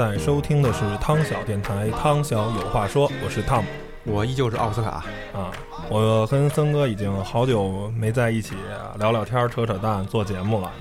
在收听的是汤小电台，汤小有话说，我是汤姆我依旧是奥斯卡，啊。我跟森哥已经好久没在一起聊聊天、扯扯淡、做节目了，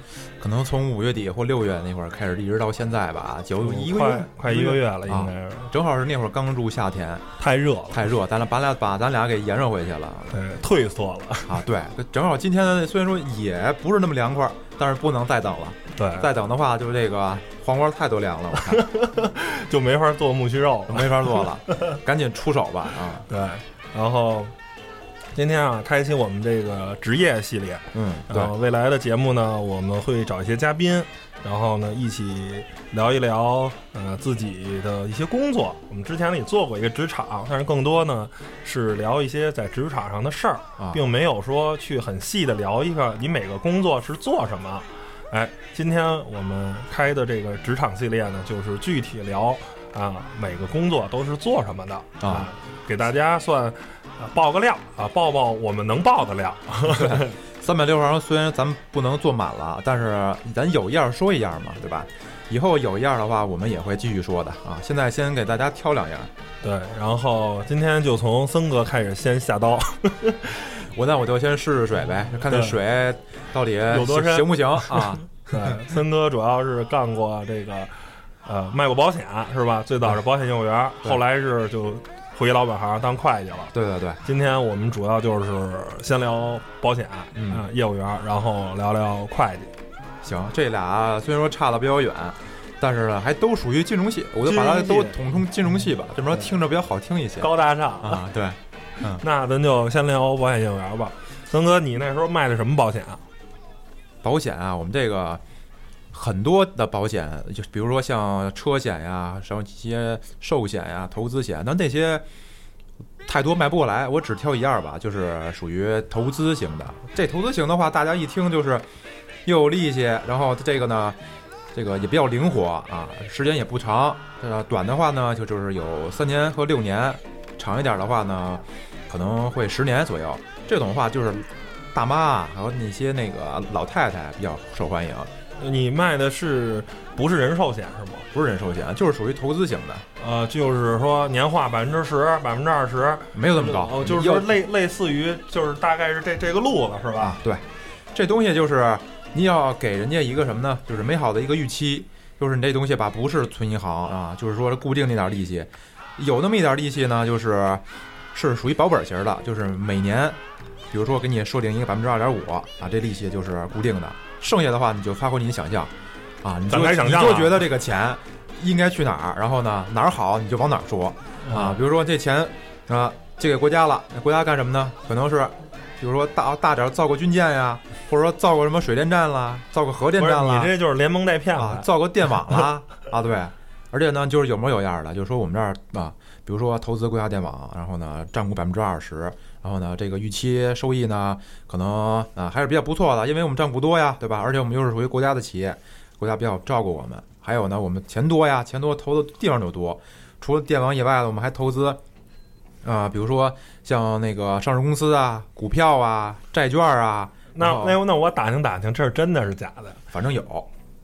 可能从五月底或六月那会儿开始，一直到现在吧，就一个快月，快一个月了，应该是、正好是那会儿刚入夏天，太热了，太热，咱俩把俩把咱俩给炎热回去了对，退缩了，啊！对，正好今天虽然说也不是那么凉快，但是不能再等了，对，再等的话就这个黄瓜太多凉了，我看 就没法做木须肉了。没法做了，赶紧出手吧啊！对，然后今天啊，开启我们这个职业系列，嗯，对。然，后未来的节目呢，我们会找一些嘉宾，然后呢一起聊一聊呃自己的一些工作。我们之前呢也做过一个职场，但是更多呢是聊一些在职场上的事儿，啊。并没有说去很细的聊一个你每个工作是做什么。哎，今天我们开的这个职场系列呢，就是具体聊啊每个工作都是做什么的。啊，给大家算啊报个料啊，报报我们能报的料。三百六十行虽然咱们不能坐满了，但是咱有一样说一样嘛，对吧？以后有一样的话，我们也会继续说的啊。现在先给大家挑两样。对，然后今天就从森哥开始先下刀，我那我就先试试水呗，看这水到底有多深行不行 啊？对，森哥主要是干过这个，呃，卖过保险是吧？最早是保险业务员，后来是就回老本行当会计了。对对对，今天我们主要就是先聊保险，嗯啊业务员，然后聊聊会计。行，这俩虽然说差的比较远，但是呢还都属于金融系，我就把它都统称金融系吧，这么说听着比较好听一些高大上，啊。对，嗯那咱就先聊保险业务员吧。森哥，你那时候卖的什么保险啊？保险啊，我们这个很多的保险，就比如说像车险呀，什么一些寿险呀、投资险，那那些太多卖不过来，我只挑一样吧，就是属于投资型的。这投资型的话，大家一听就是又有利息，然后这个呢，这个也比较灵活啊，时间也不长。呃，短的话呢，就就是有三年和六年，长一点的话呢，可能会十年左右。这种的话就是大妈啊，还有那些那个老太太比较受欢迎，你卖的是不是人寿险是吗？不是人寿险，就是属于投资型的，呃，就是说年化百分之十、百分之二十，没有这么高。哦，就是说类类似于，就是大概是这这个路子是吧？啊，对，这东西就是你要给人家一个什么呢？就是美好的一个预期，就是你这东西吧，不是存银行啊，就是说固定那点利息，有那么一点利息呢，就是是属于保本型的，就是每年，比如说给你设定一个百分之二点五啊，这利息就是固定的，剩下的话你就发挥你的想象。啊，你就你就觉得这个钱应该去哪儿，然后呢哪儿好你就往哪儿说。啊，比如说这钱啊借给国家了，那国家干什么呢？可能是，比如说大大点儿造个军舰呀，或者说造个什么水电站啦，造个核电站啦。你，这就是连蒙带骗啊，造个电网啦，啊对，而且呢就是有模有样的，就是说我们这儿啊，比如说投资国家电网，然后呢占股百分之二十，然后呢这个预期收益呢可能啊还是比较不错的，因为我们占股多呀，对吧？而且我们又是属于国家的企业，国家比较照顾我们，还有呢我们钱多呀，钱多投的地方就多。除了电网以外呢，我们还投资，啊、比如说像那个上市公司啊、股票啊、债券啊，那然后那那我打听打听，这是真的是假的？反正有。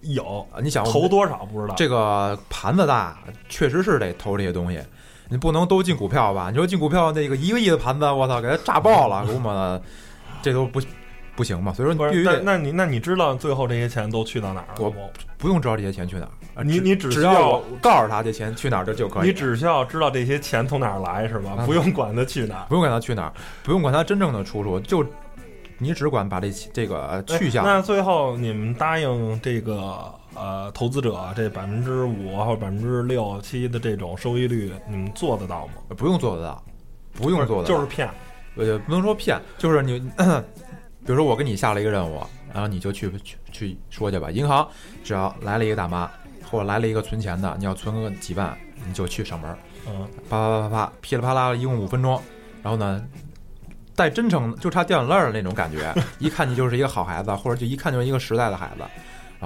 有啊你想投多少不知道？这个盘子大，确实是得投这些东西，你不能都进股票吧？你说进股票那个一个亿的盘子，我操，给它炸爆了，给我们这都不不行嘛。所以说？那你必须得那你那你知道最后这些钱都去到哪儿了我吗？不用知道这些钱去哪儿，啊你你只只需要要告诉他这钱去哪儿就就可以，你只需要知道这些钱从哪儿来是吧？啊不用管他去哪儿。不用管他去哪儿，不用管他真正的出处，就你只管把这这个哎去向。那最后你们答应这个呃投资者这百分之五或百分之六七的这种收益率，你们做得到吗？不用做得到，不用做得到，就是骗。呃，不能说骗，就是你，比如说我给你下了一个任务，然后你就去去去说去吧。银行只要来了一个大妈，或者来了一个存钱的，你要存个几万，你就去上门，嗯，啪啪啪啪，噼里啪啦，一共五分钟，然后呢，带真诚就差掉眼泪儿的那种感觉，一看你就是一个好孩子，或者就一看就是一个实在的孩子，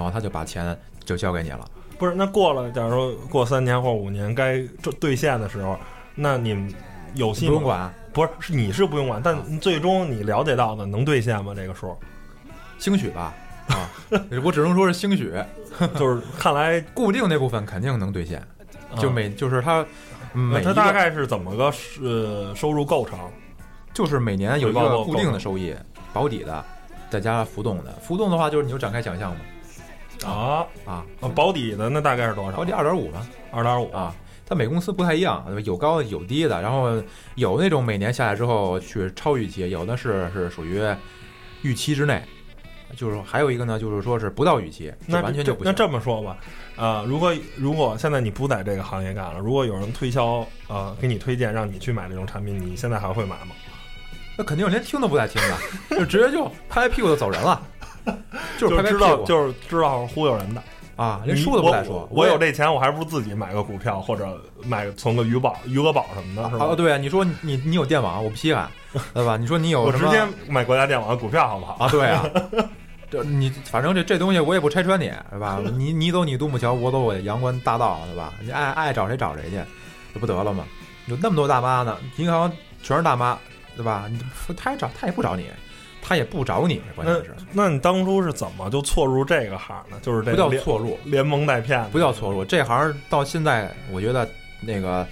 然后他就把钱就交给你了。不是，那过了，假如说过三年或五年该兑兑现的时候，那你们有戏？不用管，不是，是你是不用管，但最终你了解到的能兑现吗？这个数？兴许吧，啊，我只能说是兴许，就是看来固定那部分肯定能兑现，就啊每就是他每那它大概是怎么个呃收入构成？就是每年有一个固定的收益，保底的，再加浮动的。浮动的话，就是你就展开想象嘛，啊啊，啊，保底的那大概是多少？保底二点五嘛，二点五啊，它每公司不太一样，有高的有低的，然后有那种每年下来之后去超预期，有的是是属于预期之内，就是还有一个呢，就是说是不到预期，那完全就不行。这么说吧，啊，如果如果现在你不在这个行业干了，如果有人推销呃给你推荐让你去买这种产品，你现在还会买吗？那肯定连听都不带听的，就直接就拍拍屁股就走人了，就是知道就是知道忽悠人的，啊，连你说都不带说。我我有这钱，我还不如自己买个股票或者买存个余宝、余额宝什么的，是吧？啊，对啊，你说你你有电网，我不稀罕，对吧？你说你有我直接买国家电网的股票好不好？啊？对啊，这你反正这这东西我也不拆穿你，对吧？你你走你独木桥，我走我的阳关大道，对吧？你爱爱找谁找谁去，这不得了吗？有那么多大妈呢，银行全是大妈，对吧？你他也找他也不找你，他也不找你，关键是那你当初是怎么就错入这个行呢？就是这不叫错入，连蒙带骗，不叫错入。这行到现在，我觉得那个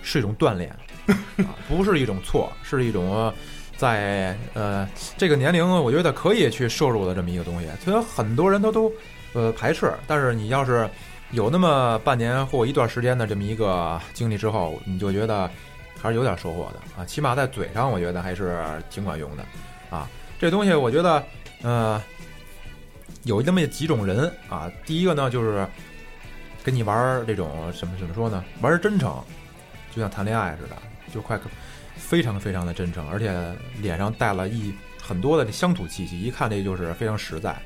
是一种锻炼，啊，不是一种错，是一种在呃这个年龄，我觉得可以去摄入的这么一个东西。虽然很多人他都呃排斥，但是你要是有那么半年或一段时间的这么一个经历之后，你就觉得还是有点收获的啊。起码在嘴上，我觉得还是挺管用的啊。这东西我觉得呃有那么几种人啊。第一个呢就是。跟你玩这种什么怎么说呢？玩真诚，就像谈恋爱似的，就快非常非常的真诚，而且脸上带了一很多的乡土气息，一看这就是非常实在。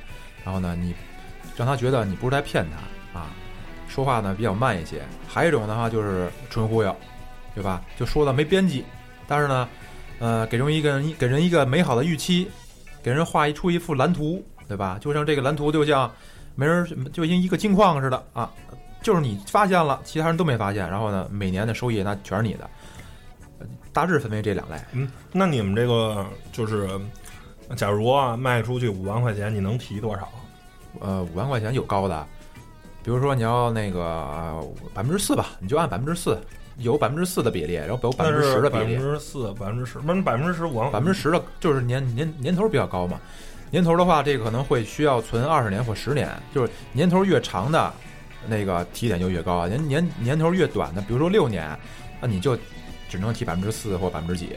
然后呢，你让他觉得你不是在骗他啊，说话呢比较慢一些。还有一种的话就是纯忽悠，对吧？就说的没边际，但是呢，呃，给人一个给人一个美好的预期，给人画一出一幅蓝图，对吧？就像这个蓝图就像没人就像一个金矿似的啊。就是你发现了，其他人都没发现，然后呢，每年的收益那全是你的，大致分为这两类。嗯，那你们这个就是，假如啊卖出去五万块钱，你能提多少？呃，五万块钱有高的，比如说你要那个百分之四吧，你就按百分之四，有百分之四的比例，然后有百分之十的比例百分，之四、百分之十，那百分之十五万，百分之十的就是年年年头比较高嘛。年头的话，这个可能会需要存二十年或十年，就是年头越长的。那个提点就越高啊，年年年头越短的，比如说六年，那你就只能提百分之四或百分之几，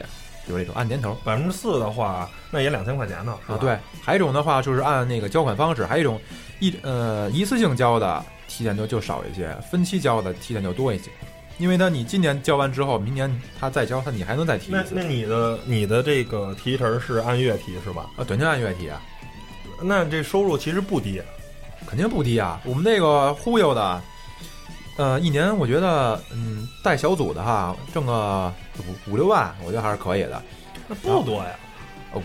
就是这种按年头。百分之四的话，那也两千块钱呢，啊，对。还有一种的话就是按那个交款方式，还有一种一呃一次性交的提点就就少一些，分期交的提点就多一些。因为呢，你今年交完之后，明年他再交，他你还能再提一次。那那你的你的这个提成是按月提是吧？啊，短期按月提啊。那这收入其实不低。肯定不低啊！我们那个忽悠的，呃，一年我觉得，嗯，带小组的哈，挣个五五六万，我觉得还是可以的。那不多呀，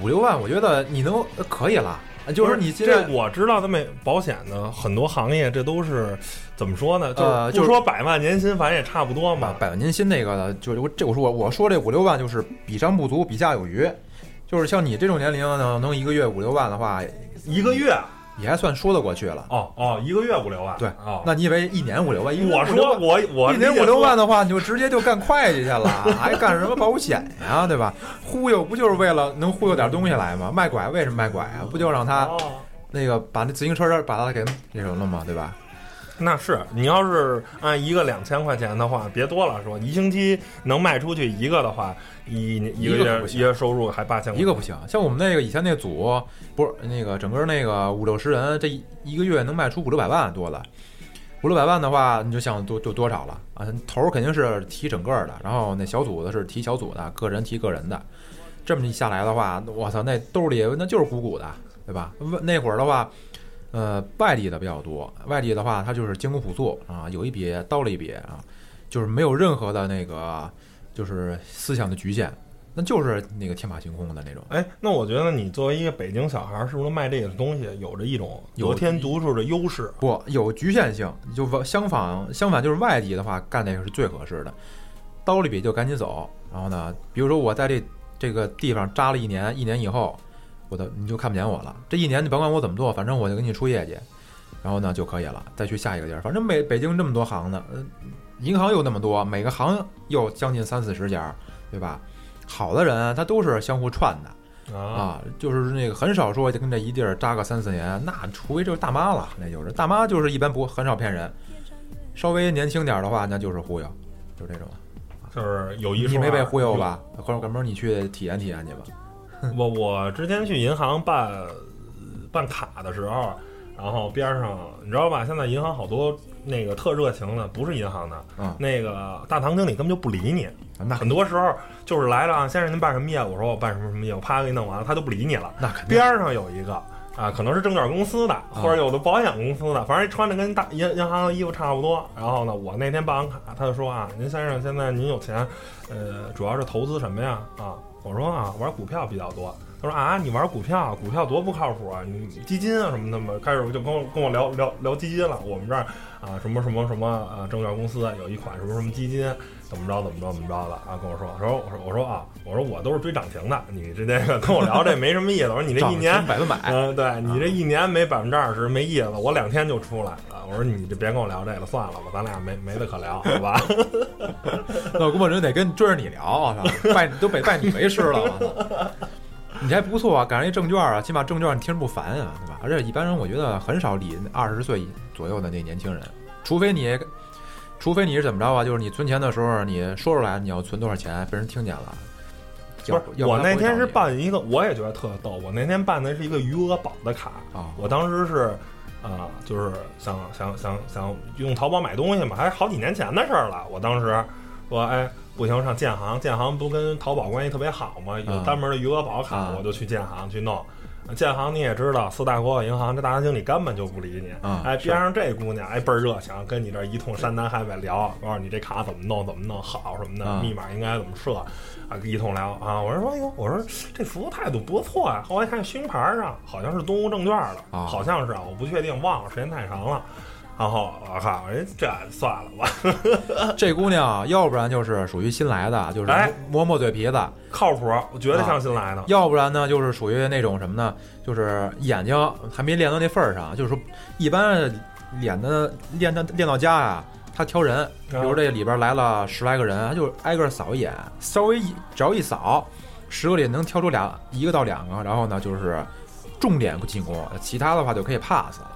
五六万，我觉得你能可以了。就是你现这我知道，咱们保险的很多行业，这都是怎么说呢？呃，就不说百万年薪，反正也差不多嘛。百万年薪那个的，就是我这我说我我说这五六万就是比上不足，比下有余。就是像你这种年龄呢，能一个月五六万的话，一个月。也还算说得过去了。哦哦，一个月五六万。对，哦，那你以为一年五六万？我说我我一年五六万的话，你就直接就干会计去了，还干什么保险呀？对吧？忽悠不就是为了能忽悠点东西来吗？卖拐为什么卖拐啊？不就让他那个把那自行车把他给那什么了吗？对吧？那是你要是按一个两千块钱的话，别多了，说一星期能卖出去一个的话，一一个月一月收入还八千，一个不行。像我们那个以前那组，不是那个整个那个五六十人，这一个月能卖出五六百万多了，五六百万的话，你就想多就多少了啊？头肯定是提整个的，然后那小组的是提小组的，个人提个人的，这么一下来的话，我操，那兜里那就是鼓鼓的，对吧？那会儿的话。呃，外地的比较多，外地的话，它就是艰苦朴素啊，有一笔刀了一笔啊，就是没有任何的那个就是思想的局限，那就是那个天马行空的那种。哎，那我觉得你作为一个北京小孩，是不是卖这个东西有着一种得天独厚的优势？不，有局限性，就相反，相反就是外地的话干那个是最合适的，刀了一笔就赶紧走。然后呢，比如说我在这这个地方扎了一年，一年以后。我的你就看不见我了。这一年你甭管我怎么做，反正我就给你出业绩，然后呢就可以了，再去下一个地儿。反正北北京这么多行呢，呃，银行又那么多，每个行又将近三四十家，对吧？好的人他都是相互串的啊，啊，就是那个很少说就跟这一地儿扎个三四年，那除非就是大妈了，那就是大妈就是一般不很少骗人，稍微年轻点儿的话那就是忽悠，就这种。就是有一说你没被忽悠？吧？或者哥们儿你去体验体验去吧。我我之前去银行办办卡的时候，然后边上你知道吧？现在银行好多那个特热情的，不是银行的，嗯那个大堂经理根本就不理你。那很多时候就是来了啊，先生您办什么业务？我说我办什么什么业务，啪给你弄完了，他都不理你了。那肯定边上有一个啊，可能是证券公司的，或者有的保险公司的，反正穿着跟大银银行的衣服差不多。然后呢，我那天办完卡，他就说啊，您先生现在您有钱，呃，主要是投资什么呀？啊，我说啊，玩股票比较多。他说啊，你玩股票，股票多不靠谱啊！你基金啊什么的嘛，开始就跟我跟我聊聊聊基金了。我们这儿啊，什么什么什么啊，证券公司有一款什么什么基金，怎么着怎么着怎么着的啊，跟我说，我说我说我说啊，我说我都是追涨停的，你这这个跟我聊这没什么意思。我说你这一年百分百，嗯，对你这一年没百分之二十没意思，我两天就出来了。我说你就别跟我聊这个，算了吧，咱俩没没得可聊，好吧？那我估摸着得跟追着你聊，我操，拜都拜拜你为师了，我操。你这还不错啊，赶上一证券啊，起码证券你听着不烦啊，对吧？而且一般人我觉得很少理二十岁左右的那年轻人，除非你，除非你是怎么着啊？就是你存钱的时候你说出来你要存多少钱，被人听见了。不是，我那天是办一个，我也觉得特逗。我那天办的是一个余额宝的卡啊，我当时是啊、就是想想想想用淘宝买东西嘛，还是好几年前的事儿了。我当时说，哎，不行，上建行，建行不跟淘宝关系特别好嘛，有专门的余额宝卡，啊我就去建行去弄。建行你也知道，四大国有银行，这大堂经理根本就不理你。啊哎，边上这姑娘哎倍儿热情，跟你这一通山南海北聊，告诉你这卡怎么弄怎么弄好什么的，啊密码应该怎么设啊，一通聊啊。我说哎呦，我说这服务态度不错呀、后来看胸牌上好像是东吴证券的，啊好像是啊，我不确定，忘了，时间太长了。然后我靠，人这算了吧，这姑娘，要不然就是属于新来的，就是哎磨磨嘴皮子；靠谱，我觉得像新来的。要不然呢，就是属于那种什么呢？就是眼睛还没练到那份儿上，就是说一般脸的练到练到家啊，他挑人，比如这里边来了十来个人，他就挨个扫一眼，稍微一只要一扫，十个里能挑出俩一个到两个，然后呢就是重点进攻，其他的话就可以 pass 了，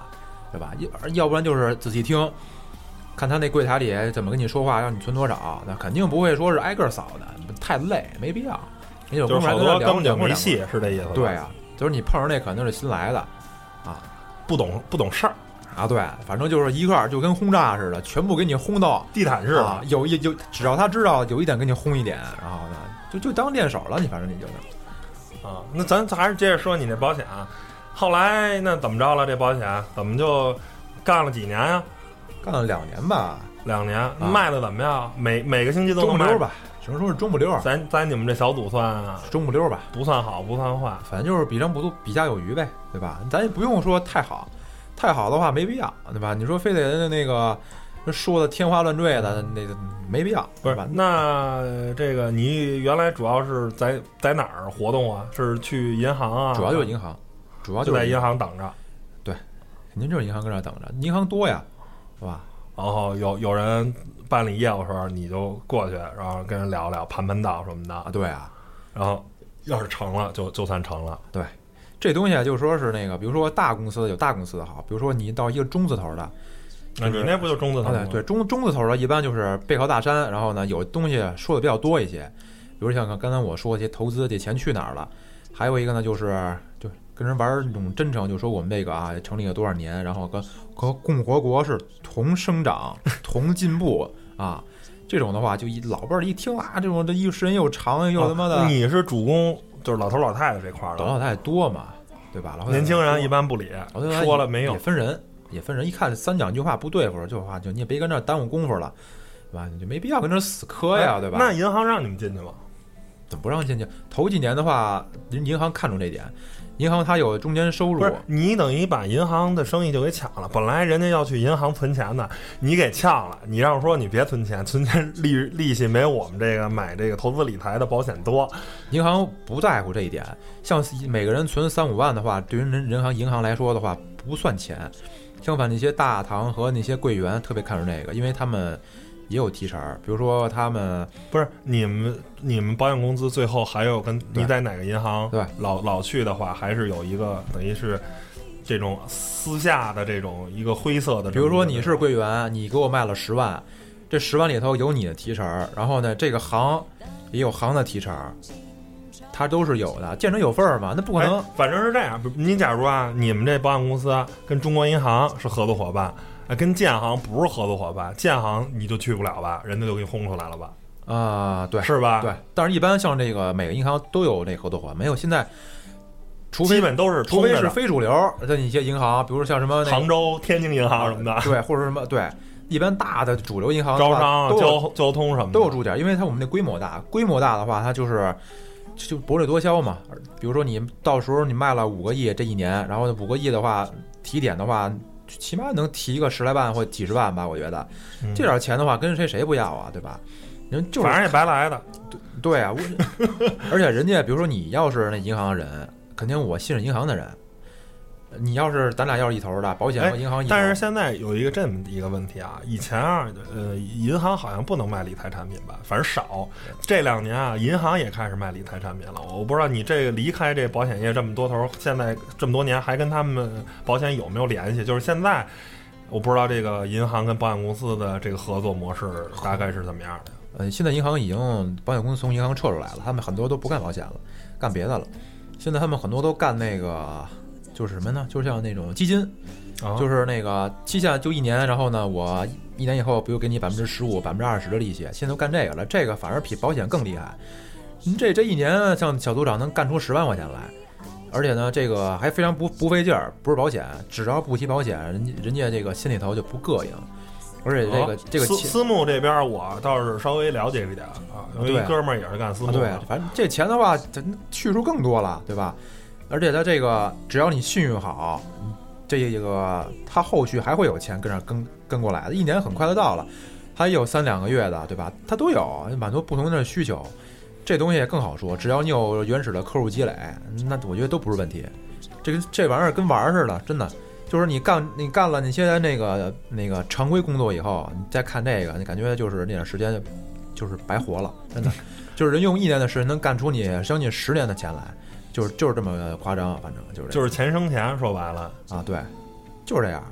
对吧？要要不然就是仔细听。看他那柜台里怎么跟你说话，让你存多少，那肯定不会说是挨个扫的，太累，没必要。你有就是好功夫还跟他聊多根本就没戏，是这意思吧？对啊，就是你碰上那肯定是新来的啊不懂不懂事儿，啊，对，反正就是一块儿就跟轰炸似的，全部给你轰到地毯似的。啊，有一有只要他知道有一点给你轰一点，然后呢就就当练手了，你反正你就是啊，那咱咱还是接着说你那保险啊。后来那怎么着了？这保险怎么就干了几年呀、干了两年吧，两年，卖的怎么样？每每个星期都能卖中不溜。吧，只能说是中不溜，咱咱你们这小组算啊，中不溜吧，不算好，不算坏。反正就是比上不足，比下有余呗，对吧？咱也不用说太好，太好的话没必要，对吧？你说非得那个说的天花乱坠的，那个没必要，不是吧？那这个你原来主要是在在哪儿活动啊？是去银行啊？主要就是银行，主要就是在银银行等着，肯定就是银行搁这儿等着，银行多呀，是吧？然后有有人办理业务的时候，你就过去，然后跟人聊聊，盘盘道什么的啊，。对啊，然后要是成了，就就算成了。对这东西啊，就说是那个，比如说大公司有大公司的好，比如说你到一个中字头的，那你那不就中字头吗？啊对对，中中字头的一般就是背靠大山，然后呢有东西说的比较多一些，比如像刚才我说的这些投资这钱去哪儿了，还有一个呢就是就跟人玩那种真诚，就说我们这个啊成立了多少年，然后跟和共和国是同生长同进步啊。这种的话，就一老辈儿一听啊，这种这一时间又长又他妈的，啊你是主攻就是老头老太太这块儿的，老老太太多嘛，对吧？老年轻人一般不理，说了没用也。分人，也分人。一看三两句话不对付，就话就你也别跟这儿耽误功夫了，对吧？你就没必要跟这儿死磕呀，对吧？那银行让你们进去吗？怎么不让进去？头几年的话，人银行看重这点，银行它有中间收入不，是你等于把银行的生意就给抢了。本来人家要去银行存钱的，你给呛了。你让说你别存钱，存钱利利息没我们这个买这个投资理财的保险多。银行不在乎这一点，像每个人存三五万的话，对于人人行银行来说的话不算钱。相反，那些大堂和那些柜员特别看重这个，因为他们也有提成。比如说他们不是你们你们保险公司最后还有跟你在哪个银行对老老去的话，还是有一个等于是这种私下的这种一个灰色的。比如说你是柜员，你给我卖了十万，这十万里头有你的提成，然后呢，这个行也有行的提成，它都是有的，见者有份儿嘛，那不可能。哎反正是这样。你假如啊，你们这保险公司跟中国银行是合作伙伴，啊，跟建行不是合作伙伴，建行你就去不了吧，人家就给你轰出来了吧，啊，对，是吧？对，但是一般像这个每个银行都有这合作伙伴，没有现在，除非基本都是除非是非主流的一些银行，比如说像什么那杭州、天津银行什么的，对，或者什么对，一般大的主流银行招商、交交通什么的都有驻点，因为它我们那规模大，规模大的话，它就是就就薄利多销嘛。比如说你到时候你卖了五个亿这一年，然后五个亿的话提点的话，起码能提个十来万或几十万吧，我觉得嗯这点钱的话，跟谁谁不要啊，对吧？人就是反正也白来的。对啊，我 而且人家比如说你要是那银行人，肯定我信任银行的人。你要是咱俩要是一头的，保险和银行一头，但是现在有一个这么一个问题啊，以前啊，呃，银行好像不能卖理财产品吧，反正少。这两年啊，银行也开始卖理财产品了。我不知道你这个离开这保险业这么多头，现在这么多年还跟他们保险有没有联系？就是现在，我不知道这个银行跟保险公司的这个合作模式大概是怎么样的。呃，现在银行已经保险公司从银行撤出来了，他们很多都不干保险了，干别的了。现在他们很多都干那个，就是什么呢？就像那种基金，啊，就是那个期限就一年，然后呢，我一年以后，比如给你百分之十五、百分之二十的利息，现在都干这个了，这个反而比保险更厉害。您这这一年，像小组长能干出十万块钱来，而且呢，这个还非常不不费劲儿，不是保险，只要不提保险，人家人家这个心里头就不膈应，而且这个、哦这个私私募这边我倒是稍微了解一点啊，有一哥们儿也是干私募啊，对，反正这钱的话，咱去处更多了，对吧？而且他这个，只要你信用好，这个他后续还会有钱跟着跟跟过来的，一年很快就到了，他有三两个月的，对吧？他都有满足不同的需求，这东西更好说，只要你有原始的客户积累，那我觉得都不是问题。这个这玩意儿跟玩儿似的，真的。就是你干 你干了那些那个那个常规工作以后，你再看这个，你感觉就是那点时间就是白活了，真的。就是人用一年的时间能干出你将近十年的钱来，就是就是这么夸张，反正就是就是钱生钱，说白了。啊，对，就是这样。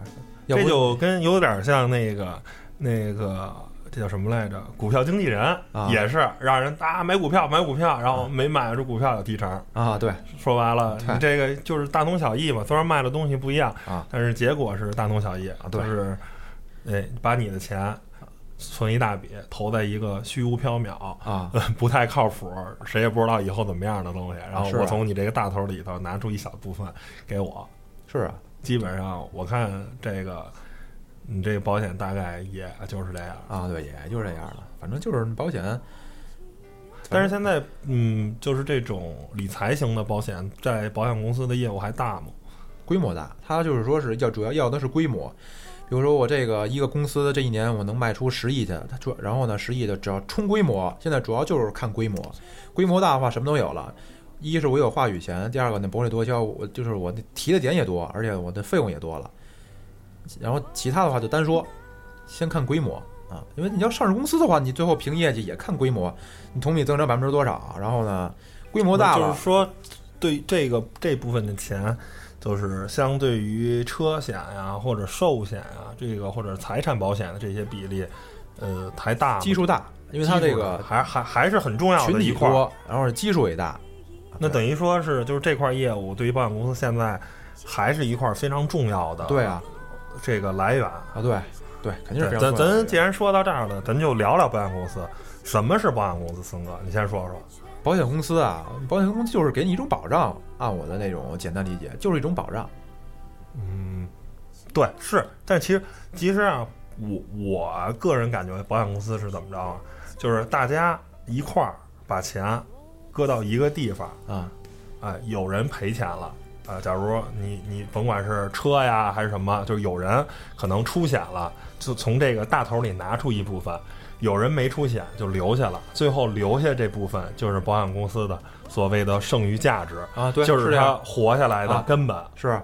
这就跟有点像那个那个这叫什么来着？股票经纪人、啊也是让人啊买股票买股票，然后没买着股票有提成。啊，对说白了，你这个就是大同小异嘛。虽然卖的东西不一样，啊，但是结果是大同小异。对就是哎，把你的钱存一大笔，投在一个虚无缥缈。啊，不太靠谱，谁也不知道以后怎么样的东西。然后我从你这个大头里头拿出一小部分给我，是啊，基本上我看这个，你这个保险大概也就是这样。啊，对，也就是这样了。反正就是保险，但是现在，嗯，就是这种理财型的保险，在保险公司的业务还大吗？规模大，它就是说是要主要要的是规模。比如说我这个一个公司这一年我能卖出十亿去，它主然后呢十亿的只要冲规模，现在主要就是看规模，规模大的话什么都有了。一是我有话语权，第二个那薄利多销，我就是我的提的点也多，而且我的费用也多了。然后其他的话就单说，先看规模啊，因为你要上市公司的话，你最后凭业绩也看规模，你同比增长百分之多少，然后呢规模大了就是说，对这个这部分的钱，就是相对于车险呀、或者寿险呀、这个或者财产保险的这些比例，呃，还大吗基数大，因为它这个还还还是很重要群体的一块儿。多，然后基数也大。那等于说是，就是这块业务对于保险公司现在还是一块非常重要的对啊，这个来源。啊对对，肯定是咱咱既然说到这儿了，咱就聊聊保险公司。什么是保险公司？森哥，你先说说。保险公司啊，保险公司就是给你一种保障，按我的那种简单理解，就是一种保障。嗯，对，是，但其实其实啊，我我个人感觉保险公司是怎么着啊？就是大家一块儿把钱搁到一个地方，啊哎，有人赔钱了。啊，假如你你甭管是车呀还是什么，就是有人可能出险了，就从这个大头里拿出一部分，有人没出险就留下了，最后留下这部分就是保险公司的所谓的剩余价值，啊，对，就是他活下来的啊根本。是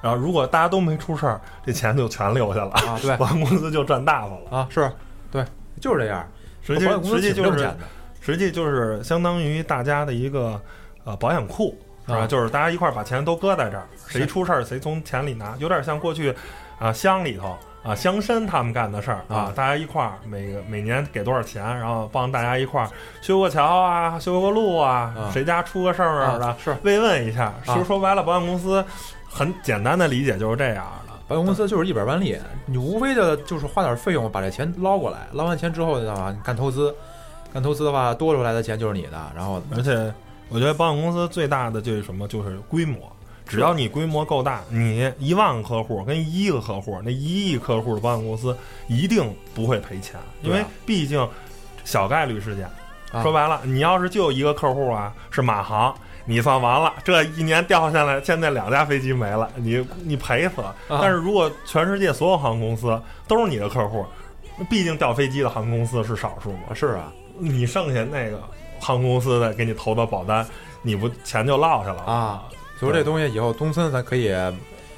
然后如果大家都没出事儿，这钱就全留下了，啊，对保险公司就赚大发了。啊，是对，就是这样。实际实际就是实际就是相当于大家的一个呃保险库，是吧？啊就是大家一块儿把钱都搁在这儿，谁出事儿谁从钱里拿，有点像过去啊乡里头啊乡绅他们干的事儿啊啊，大家一块儿每个每年给多少钱，然后帮大家一块儿修个桥啊，修个路啊，啊谁家出个事儿的啊，是慰问一下。其实说白了，保险公司很简单的理解就是这样的。保险公司就是一本万利，你无非的就是花点费用把这钱捞过来，捞完钱之后的话，你干投资，干投资的话多出来的钱就是你的，然后而且我觉得保险公司最大的就是什么，就是规模。只要你规模够大，你一万个客户跟一亿个客户，那一亿客户的保险公司一定不会赔钱，因为毕竟小概率事件。啊。说白了，你要是就一个客户啊，是马航，你算完了，这一年掉下来，现在两架飞机没了，你你赔死了。啊。但是如果全世界所有航空公司都是你的客户，毕竟掉飞机的航空公司是少数嘛，啊是啊。你剩下那个航空公司的给你投的保单，你不钱就落下了啊，所以说这东西以后东森咱可以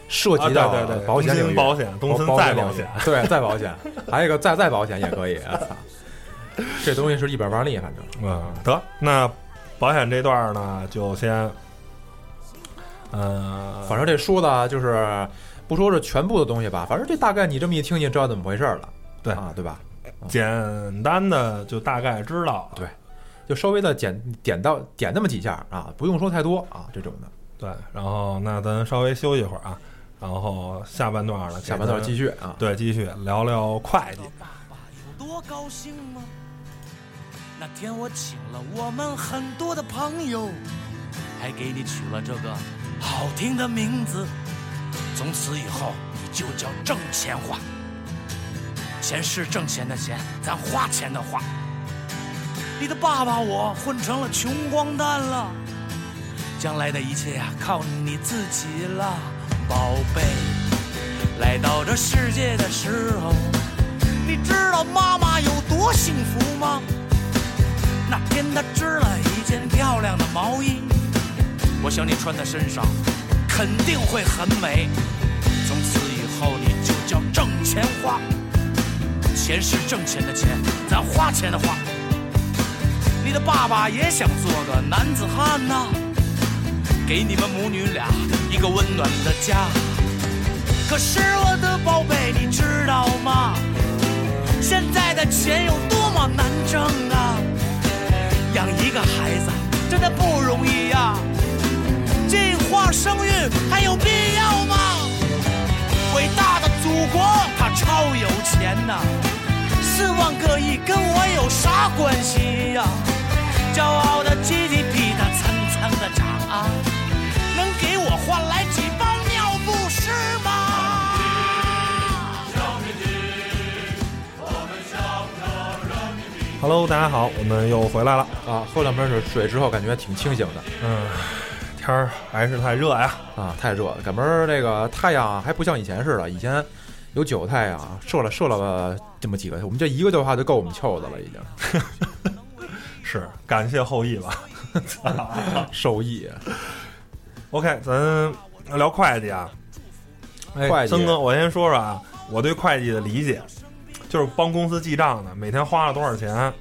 涉啊及到保险领域，保险，东森再保险，对再保险，还有一个再再保险也可以，这东西是一本万利，反正嗯，得那保险这段呢，就先，呃，反正这说的就是不说是全部的东西吧，反正这大概你这么一听，你就知道怎么回事了，对。啊，对吧？简单的就大概知道，对就稍微的简点到点那么几下啊，不用说太多啊，这种的。对，然后那咱稍微休息一会儿啊，然后下半段了，下半段继续，续啊，对，继续聊聊会计，爸爸有多高兴吗？那天我请了我们很多的朋友，还给你取了这个好听的名字。从此以后，你就叫挣钱花。钱是挣钱的钱，咱花钱的花。你的爸爸我混成了穷光蛋了，将来的一切呀、靠你自己了，宝贝。来到这世界的时候，你知道妈妈有多幸福吗？那天她织了一件漂亮的毛衣，我想你穿在身上肯定会很美。从此以后你就叫挣钱花，钱是挣钱的钱，咱花钱的花。你的爸爸也想做个男子汉呐、给你们母女俩一个温暖的家。可是我的宝贝，你知道吗？现在的钱有多么难挣啊！养一个孩子真的不容易呀、计划生育还有必要吗？伟大的祖国，它超有钱呐、四万个亿跟我有啥关系呀、骄傲的 Hello，大家好，我们又回来了。啊，喝两瓶水水之后，感觉挺清醒的嗯，天儿还是太热呀。啊，太热了。赶明儿这个太阳啊还不像以前似的，以前有九个太阳啊，射了射了这么几个，我们这一个的话就够我们臭的了，已经 是，感谢后羿吧。受益。OK，咱聊会计啊。哎，会计森哥，我先说说啊，我对会计的理解，就是帮公司记账的，每天花了多少钱，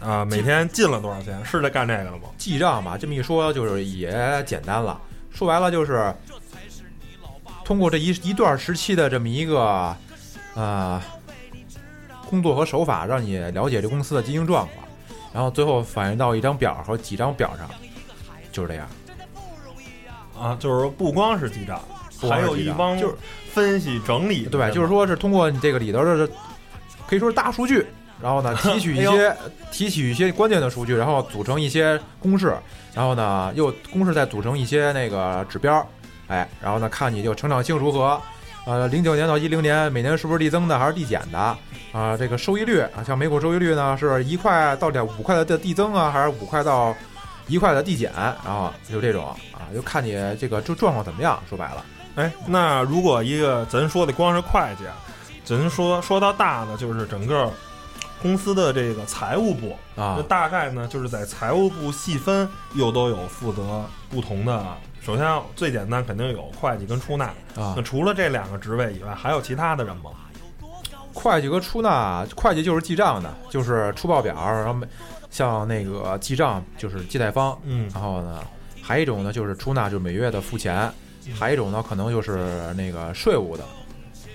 啊、每天进了多少钱，是在干这个了吗？记账吧，这么一说就是也简单了。说白了就是通过这一一段时期的这么一个呃工作和手法，让你了解这公司的经营状况，然后最后反映到一张表和几张表上，就是这样。啊，就是说不光是记账，还有一帮就是分析整理对，就是说是通过你这个里头的，可以说是大数据，然后呢 提取一哎些、提取一些关键的数据，然后组成一些公式，然后呢又公式再组成一些那个指标，哎，然后呢看你就成长性如何，呃，零九年到一零年每年是不是递增的还是递减的？啊、这个收益率啊，像美股收益率呢是一块到两五块的递增啊，还是五块到一块的递减，然后就这种啊，就看你这个就状况怎么样。说白了，哎，那如果一个咱说的光是会计，咱说说到大的，就是整个公司的这个财务部啊那，大概呢就是在财务部细分又都有负责不同的。首先最简单肯定有会计跟出纳，啊那，除了这两个职位以外，还有其他的人吗？会计和出纳，会计就是记账的，就是出报表，然后像那个记账就是借贷方，嗯然后呢，还有一种呢就是出纳，就是每月的付钱，还有一种呢可能就是那个税务的，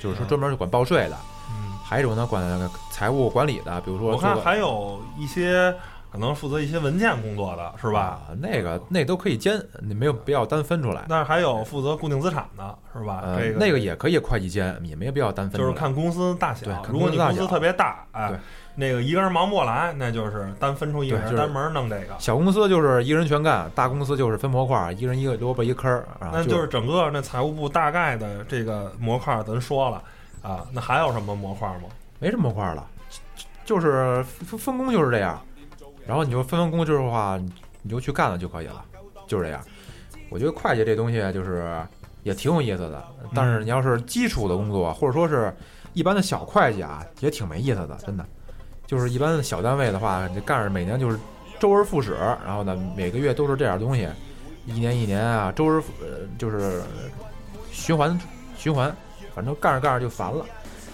就是说专门是管报税的，嗯，还有一种呢管那个财务管理的，比如说我看还有一些可能负责一些文件工作的是吧？啊，那个那都可以兼，你没有必要单分出来。但是还有负责固定资产的是吧？呃，这个那个也可以会计兼，也没有必要单分出来。就是看公司大小对。看如果你公司特别大，哎对，那个一个人忙不过来，那就是单分出一个人就是单门弄这个。小公司就是一个人全干，大公司就是分模块，一人一个萝卜一坑儿啊。那就是整个那财务部大概的这个模块，咱说了啊，那还有什么模块吗？没什么模块了，就是分分工就是这样。然后你就分分工就是的话，你你就去干了就可以了，就是这样。我觉得会计这东西就是也挺有意思的，但是你要是基础的工作，或者说是一般的小会计啊，也挺没意思的，真的。就是一般的小单位的话，你干着每年就是周而复始，然后呢每个月都是这点东西，一年一年啊，周而复呃就是循环循环，反正干着干着就烦了。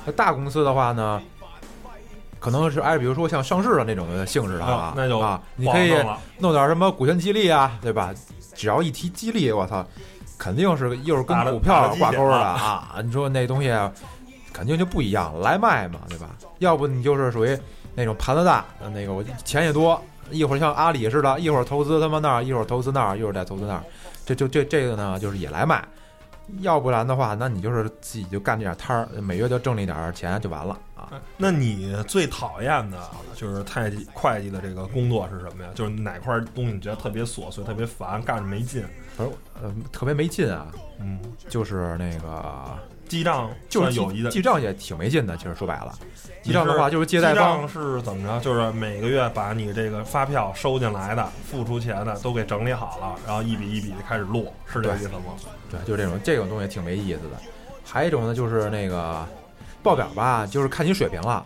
那大公司的话呢，可能是哎，比如说像上市的那种的性质的啊那就啊，你可以弄点什么股权激励啊，对吧？只要一提激励，我操，肯定是又是跟股票挂钩的啊啊！你说那东西肯定就不一样，来卖嘛，对吧？要不你就是属于那种盘子大，呃那个我钱也多，一会儿像阿里似的，一会儿投资他妈那儿，一会儿投资那儿，一会儿再投资那儿，这就这这个呢，就是也来卖。要不然的话，那你就是自己就干这点摊儿，每月就挣那点儿钱就完了啊。那你最讨厌的就是会计会计的这个工作是什么呀？就是哪块东西你觉得特别琐碎、特别烦，干着没劲？不是，呃，特别没劲啊，嗯，就是那个记账就是算有一的记记账也挺没劲的。其实说白了，记账的话就是借贷记方账是怎么着？就是每个月把你这个发票收进来的、付出钱的都给整理好了，然后一笔一笔的开始录，是这个意思吗？对，就这种这种东西挺没意思的。还有一种呢，就是那个报表吧，就是看你水平了。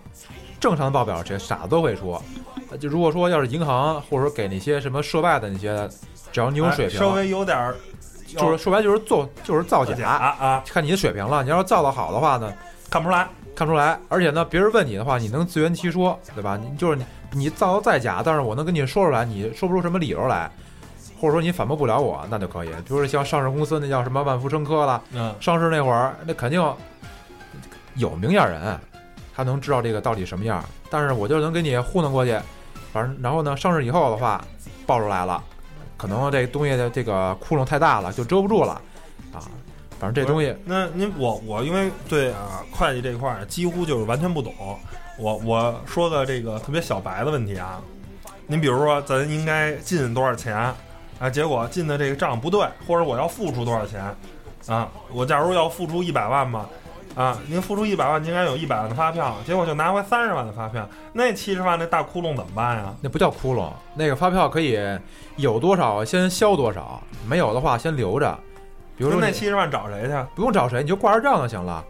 正常的报表这傻子都会出，呃就如果说要是银行或者说给那些什么涉外的那些，只要你有水平，哎稍微有点儿，就是说白就是做就是造假，啊啊，看你的水平了。你要是造的好的话呢，看不出来。看不出来。而且呢，别人问你的话，你能自圆其说，对吧？你就是你你造的再假，但是我能跟你说出来，你说不出什么理由来，或者说你反驳不了我，那就可以。比如说像上市公司那叫什么万福生科了。嗯，上市那会儿，那肯定有明眼人，他能知道这个到底什么样。但是我就能给你糊弄过去，反正然后呢，上市以后的话，爆出来了，可能这东西的这个窟窿太大了，就遮不住了啊。反正这东西那您我我因为对啊会计这块儿几乎就是完全不懂，我我说个这个特别小白的问题啊，您比如说咱应该进多少钱啊，结果进的这个账不对，或者我要付出多少钱啊，我假如要付出一百万吧。啊，您付出一百万，您应该有一百万的发票，结果就拿回三十万的发票，那七十万那大窟窿怎么办呀？那不叫窟窿，那个发票可以有多少先销多少，没有的话先留着。比如说那那七十万找谁去？不用找谁，你就挂着账就行了。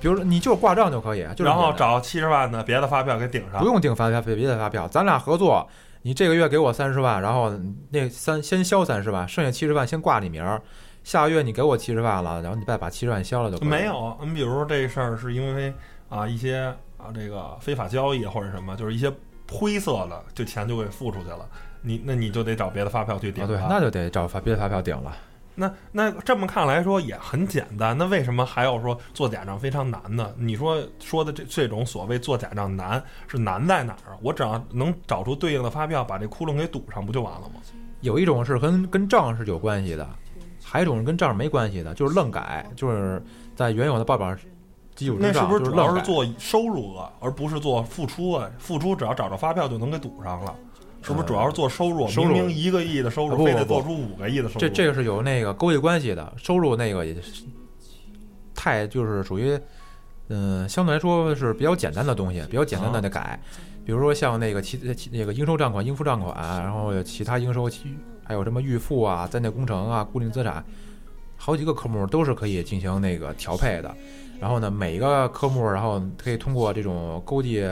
比如说你就挂账就可以，就然后找七十万的别的发票给顶上不。用订发票，别的发票，咱俩合作，你这个月给我三十万，然后那三先销三十万，剩下七十万先挂你名儿，下个月你给我七十万了，然后你再把七十万销了就。没，有，你比如说这事儿是因为啊一些啊这个非法交易或者什么，就是一些灰色的，就钱就给付出去了。你那你就得找别的发票去顶啊，对，那就得找发别的发票顶了。那那这么看来说也很简单，那为什么还要说做假账非常难呢？你说说的这这种所谓做假账难是难在哪儿啊？我只要能找出对应的发票，把这窟窿给堵上，不就完了吗？有一种是跟跟账是有关系的，还有一种是跟账没关系的，就是愣改，就是在原有的报表基础之上，那是不就是。主要是做收入额，而不是做付出啊？付出只要找着发票就能给堵上了，是不是主要是做收入？收入明明一个亿的收入，啊不不不非得做出五个亿的收入？这这个是有那个勾结关系的，收入那个也是太就是属于，嗯、相对来说是比较简单的东西，比较简单的得改。比如说像那个其其那个应收账款、应付账款，然后有其他应收其还有什么预付啊、在内工程啊、固定资产，好几个科目都是可以进行那个调配的。然后呢，每一个科目，然后可以通过这种勾稽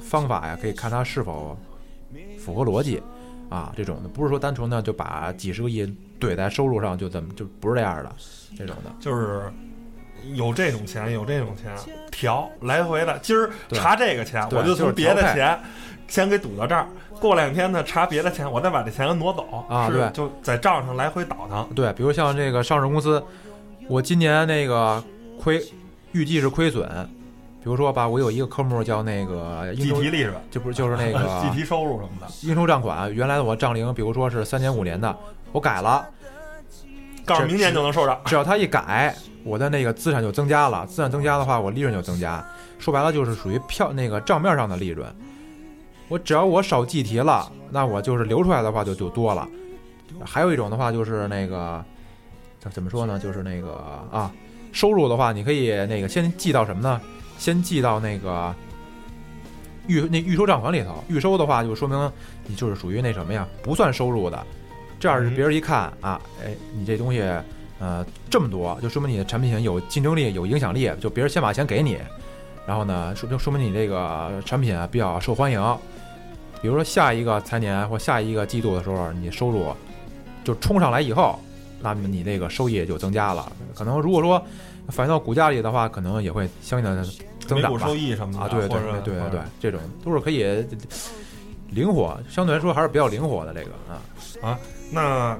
方法呀，可以看它是否符合逻辑啊，这种的不是说单纯的就把几十个亿怼在收入上就怎么就不是这样的这种的。就是有这种钱，有这种钱调来回的。今儿查这个钱，我就从就是别的钱先给堵到这儿。过两天呢，查别的钱，我再把这钱给挪走啊对就在账上来回倒腾。对，比如像这个上市公司，我今年那个亏，预计是亏损。比如说吧，我有一个科目叫那个计提，利润，就不是就是那个 计个提收入什么的，应收账款，原来的我账龄，比如说是三年五年的，我改了，告诉明年就能收着。只要他一改，我的那个资产就增加了，资产增加的话，我利润就增加。说白了就是属于票那个账面上的利润。我只要我少计提了，那我就是留出来的话就就多了。还有一种的话就是那个，怎怎么说呢？就是那个啊，收入的话，你可以那个先记到什么呢？先记到那个预那预收账款里头。预收的话，就说明你就是属于那什么呀，不算收入的。这样是别人一看啊，哎，你这东西呃这么多，就说明你的产品有竞争力、有影响力，就别人先把钱给你，然后呢，说明说明你这个产品啊比较受欢迎。比如说下一个财年或下一个季度的时候，你收入就冲上来以后，那么你那个收益就增加了。可能如果说反映到股价里的话，可能也会相应的增长吧收。益什么的啊，对对或者对对对，这种都是可以灵活，相对来说还是比较灵活的这个啊啊。那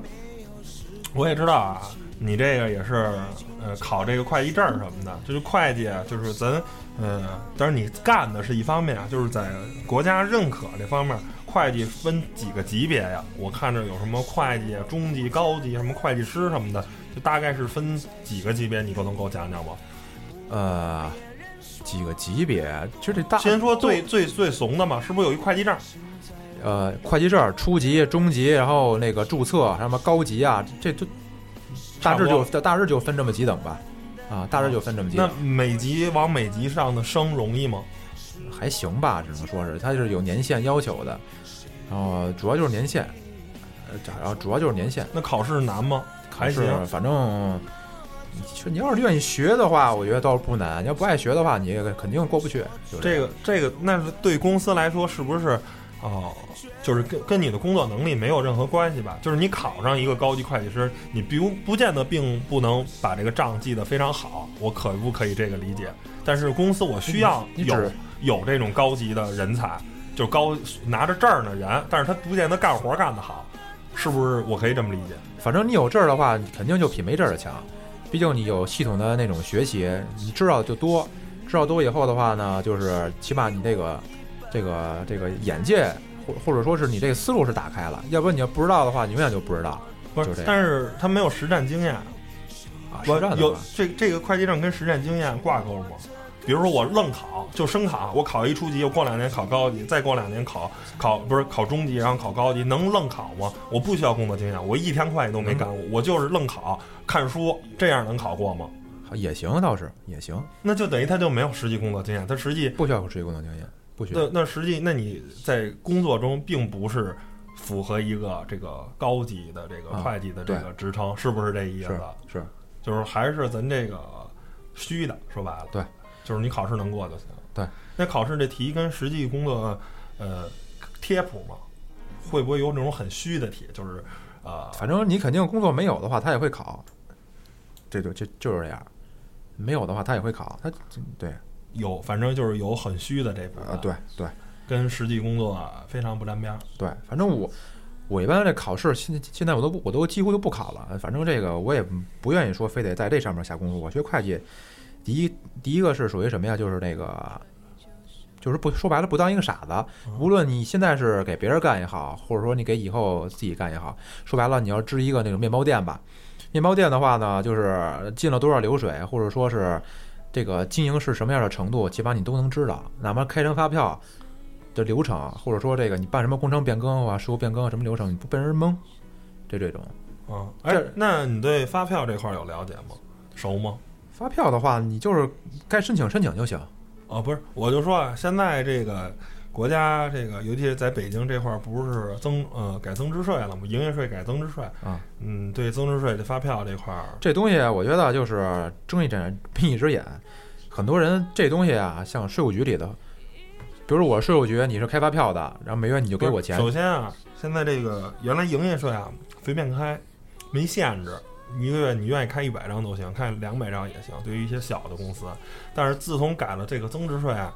我也知道啊，你这个也是呃考这个会计证什么的，就是会计啊，就是咱呃，但是你干的是一方面啊，就是在国家认可这方面，会计分几个级别呀？我看着有什么会计啊、中级、高级，什么会计师什么的，就大概是分几个级别，你都能给我讲讲吗？呃，几个级别，其实这大先说最最最怂的嘛，是不是有一会计证？呃会计证初级、中级，然后那个注册什么高级啊，这这大致就大致就分这么几等吧。啊，大致就分这么几那，每级往每级上的升容易吗？还行吧，只能说是它是有年限要求的，然后主要就是年限，呃，然后主要就是年限。那考试难吗？还行。是，反正你要是愿意学的话，我觉得倒是不难；你要不爱学的话，你也肯定过不去。就是这个这个，那是对公司来说是不是？哦，就是跟跟你的工作能力没有任何关系吧？就是你考上一个高级会计师，你不不见得并不能把这个账记得非常好，我可不可以这个理解？但是公司我需要有有这种高级的人才，就高拿着证儿的人，但是他不见得干活干得好，是不是？我可以这么理解？反正你有证儿的话，肯定就比没证儿的强。毕竟你有系统的那种学习，你知道就多，知道多以后的话呢，就是起码你这个这个这个眼界，或或者说是你这个思路是打开了。要不然你要不知道的话，你永远就不知道。不是但是他没有实战经验，啊，我有实战的话这这个会计证跟实战经验挂钩吗？比如说我愣考就升考，我考一初级，我过两年考高级，再过两年考考不是考中级，然后考高级，能愣考吗？我不需要工作经验，我一天会计都没干过，我就是愣考看书，这样能考过吗？也行，倒是也行，那就等于他就没有实际工作经验，他实际不需要有实际工作经验，不学。那那实际那你在工作中并不是符合一个这个高级的这个啊会计的这个职称，是不是这意思？是是，就是还是咱这个虚的，说白了，对，就是你考试能过就行。对，那考试这题跟实际工作呃贴谱吗？会不会有那种很虚的题？就是呃，反正你肯定工作没有的话，他也会考。这就就就是这样，没有的话他也会考。他对有，反正就是有很虚的这部分，啊，对对跟实际工作非常不沾边儿。对，反正我我一般这考试现现在我都不我都几乎就不考了。反正这个我也不愿意说非得在这上面下功夫。我学会计，第一第一个是属于什么呀？就是那个。就是不说白了，不当一个傻子。无论你现在是给别人干也好，或者说你给以后自己干也好，说白了，你要支一个那种面包店吧。面包店的话呢，就是进了多少流水，或者说是这个经营是什么样的程度，起码你都能知道。哪怕开张发票的流程，或者说这个你办什么工程变更啊、税务变更啊什么流程，你不被人蒙，就这种。嗯，哎这，那你对发票这块儿有了解吗？熟吗？发票的话，你就是该申请申请就行。哦，不是，我就说啊，现在这个国家这个，尤其是在北京这块儿，不是增呃改增值税了吗？营业税改增值税啊，嗯，对增值税的发票这块儿，这东西我觉得就是睁一只眼闭一只眼。很多人这东西啊，像税务局里的，比如我税务局，你是开发票的，然后每月你就给我钱。首先啊，现在这个原来营业税啊随便开，没限制。一个月你愿意开一百张都行，开两百张也行。对于一些小的公司，但是自从改了这个增值税啊，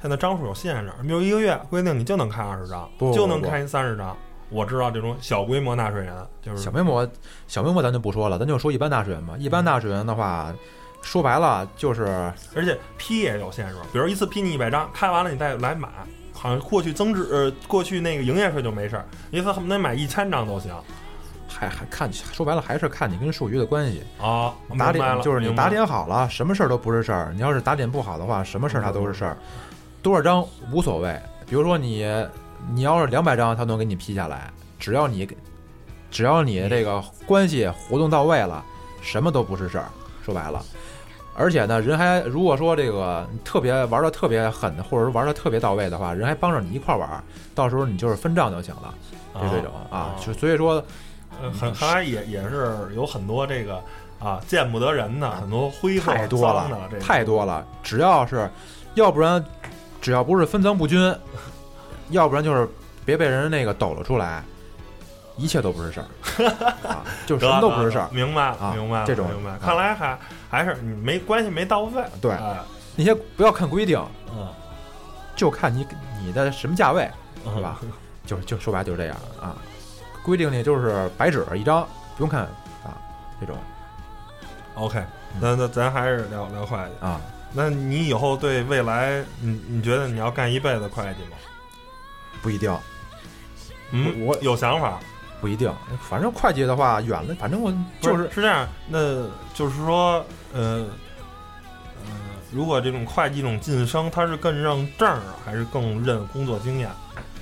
现在张数有限制，比如一个月规定你就能开二十张，就能开三十张。我知道这种小规模纳税人就是小规模，小规模咱就不说了，咱就说一般纳税人吧。一般纳税人的话，说白了就是，而且批也有限制，比如一次批你一百张，开完了你再来买。好像过去增值呃，过去那个营业税就没事儿，一次恨不得买一千张都行。还还看说白了还是看你跟数据的关系啊，打点就是你打点好了，什么事儿都不是事儿。你要是打点不好的话，什么事儿它都是事儿。多少张无所谓，比如说你你要是两百张，他能给你批下来，只要你只要你这个关系活动到位了，什么都不是事儿。说白了，而且呢，人还如果说这个特别玩的特别狠的，或者是玩的特别到位的话，人还帮着你一块玩，到时候你就是分账就行了，就这种啊。就所以说。很看来也也是有很多这个啊见不得人的很多灰色太多了，太多了。只要是，要不然只要不是分赃不均，要不然就是别被人那个抖了出来，一切都不是事儿 啊，就什么都不是事儿。明白啊，明白这种明白。看来还还是你没关系没到位。对，那些不要看规定，嗯，就看你你的什么价位，是吧？就就说白就是这样啊。规定呢，就是白纸一张，不用看啊，这种。OK，那那咱还是聊聊会计啊。那你以后对未来，你你觉得你要干一辈子会计吗？不一定。嗯，我有想法。不一定，反正会计的话远了，反正我就是是这样。那就是说，呃呃，如果这种会计这种晋升，它是更认证还是更认工作经验？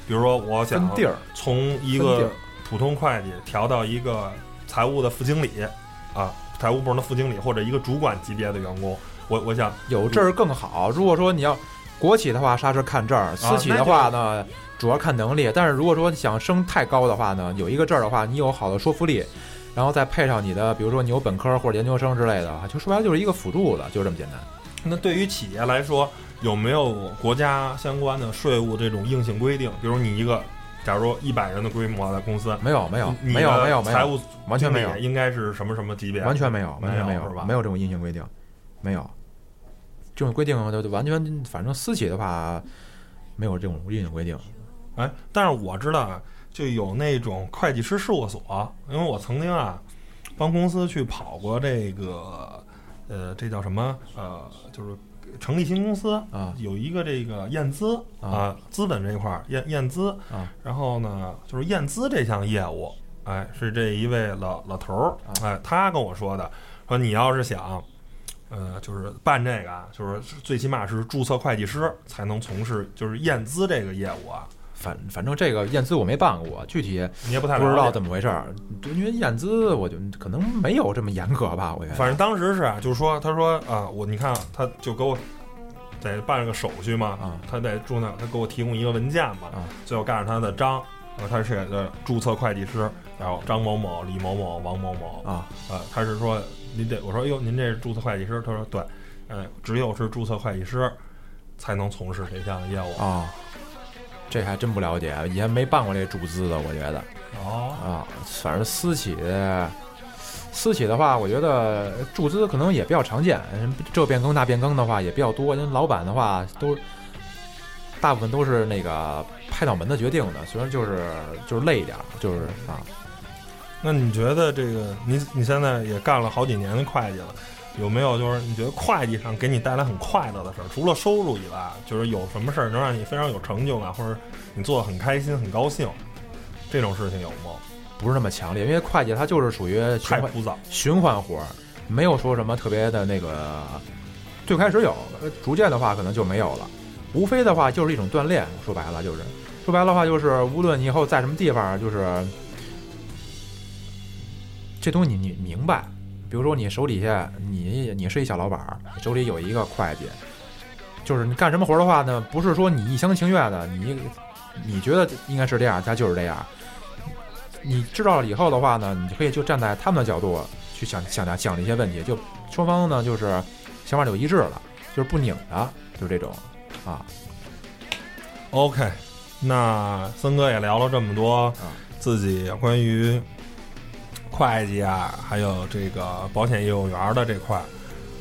比如说，我想从一个。普通会计调到一个财务的副经理，啊，财务部门的副经理或者一个主管级别的员工，我我想有证儿更好。如果说你要国企的话，啥是看证儿；私企的话呢，主要看能力。但是如果说想升太高的话呢，有一个证儿的话，你有好的说服力，然后再配上你的，比如说你有本科或者研究生之类的，就说白了就是一个辅助的，就这么简单。那对于企业来说，有没有国家相关的税务这种硬性规定？比如你一个。假如一百人的规模的公司，没有没有没有没有财务完全没有，应该是什么什么级别？完全没有，完全没有是吧？没有这种硬性规定，没有这种规定就完全，反正私企的话没有这种硬性规定。哎，但是我知道就有那种会计师事务所，因为我曾经啊帮公司去跑过这个，呃，这叫什么？呃，就是。成立新公司啊，有一个这个验资啊，资本这一块儿验验资啊，然后呢，就是验资这项业务，哎，是这一位老老头儿，哎，他跟我说的，说你要是想，呃，就是办这个啊，就是最起码是注册会计师才能从事就是验资这个业务啊。反反正这个验资我没办过，具体你也不太不知道怎么回事儿。因为验资，我就可能没有这么严格吧。我觉得，反正当时是啊，就是说，他说啊，我你看，他就给我得办个手续嘛，啊，他得注那，他给我提供一个文件嘛，啊，最后盖上他的章，他是个注册会计师，然后张某某、李某某、王某某啊，呃，他是说您得，我说哟，您这是注册会计师？他说对，嗯，只有是注册会计师才能从事这项业务啊。这还真不了解，以前没办过这注资的，我觉得。哦。啊，反正私企，私企的话，我觉得注资可能也比较常见，这变更那变更的话也比较多。因为老板的话都，大部分都是那个拍脑门子决定的，虽然就是就是累一点，就是啊。那你觉得这个，你你现在也干了好几年的会计了？有没有就是你觉得会计上给你带来很快乐的事儿？除了收入以外，就是有什么事儿能让你非常有成就感，或者你做的很开心、很高兴，这种事情有吗？不是那么强烈，因为会计它就是属于太枯燥、循环活儿，没有说什么特别的那个。最开始有，逐渐的话可能就没有了。无非的话就是一种锻炼，说白了就是说白了话就是，无论你以后在什么地方，就是这东西你你明白。比如说，你手底下，你你是一小老板儿，手里有一个会计，就是你干什么活的话呢，不是说你一厢情愿的，你你觉得应该是这样，他就是这样。你知道了以后的话呢，你可以就站在他们的角度去想想想想这些问题，就双方呢就是想法就一致了，就是不拧的，就这种啊。OK，那森哥也聊了这么多自己关于会计啊，还有这个保险业务员的这块儿。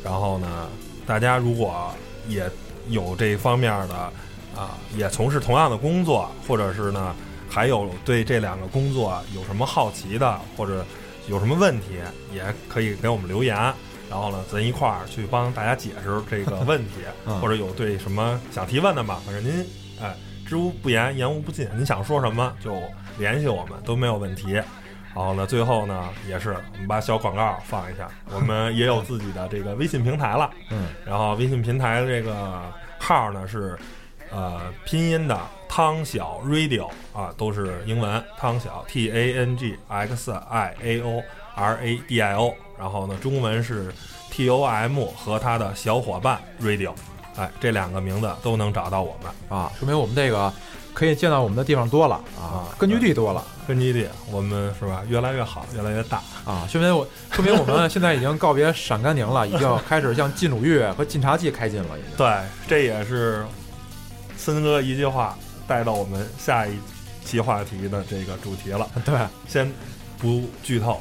然后呢，大家如果也有这方面的啊，也从事同样的工作，或者是呢，还有对这两个工作有什么好奇的，或者有什么问题，也可以给我们留言。然后呢，咱一块儿去帮大家解释这个问题，嗯或者有对什么想提问的嘛，反正您哎，知无不言，言无不尽，您想说什么就联系我们都没有问题。然后呢，最后呢，也是我们把小广告放一下，我们也有自己的这个微信平台了。嗯，然后微信平台的这个号呢是呃拼音的汤小 radio 啊，都是英文，汤小 T A N G X I A O R A D I O，然后呢中文是 T O M 和他的小伙伴 radio，哎，这两个名字都能找到我们。啊，说明我们这个可以见到我们的地方多了啊啊，根据地多了根据地，我们是吧越来越好，越来越大。啊，说明我 说明我们现在已经告别陕甘宁了，已经开始向晋鲁豫和晋察冀开进了，已经。对，这也是森哥一句话带到我们下一期话题的这个主题了。对，先不剧透，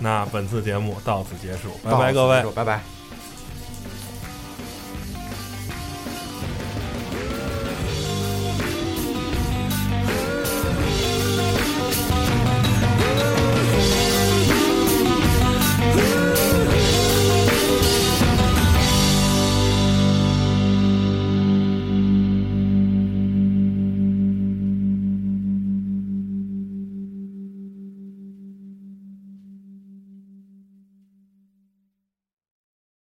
那本次节目到此结束，拜拜各位拜拜。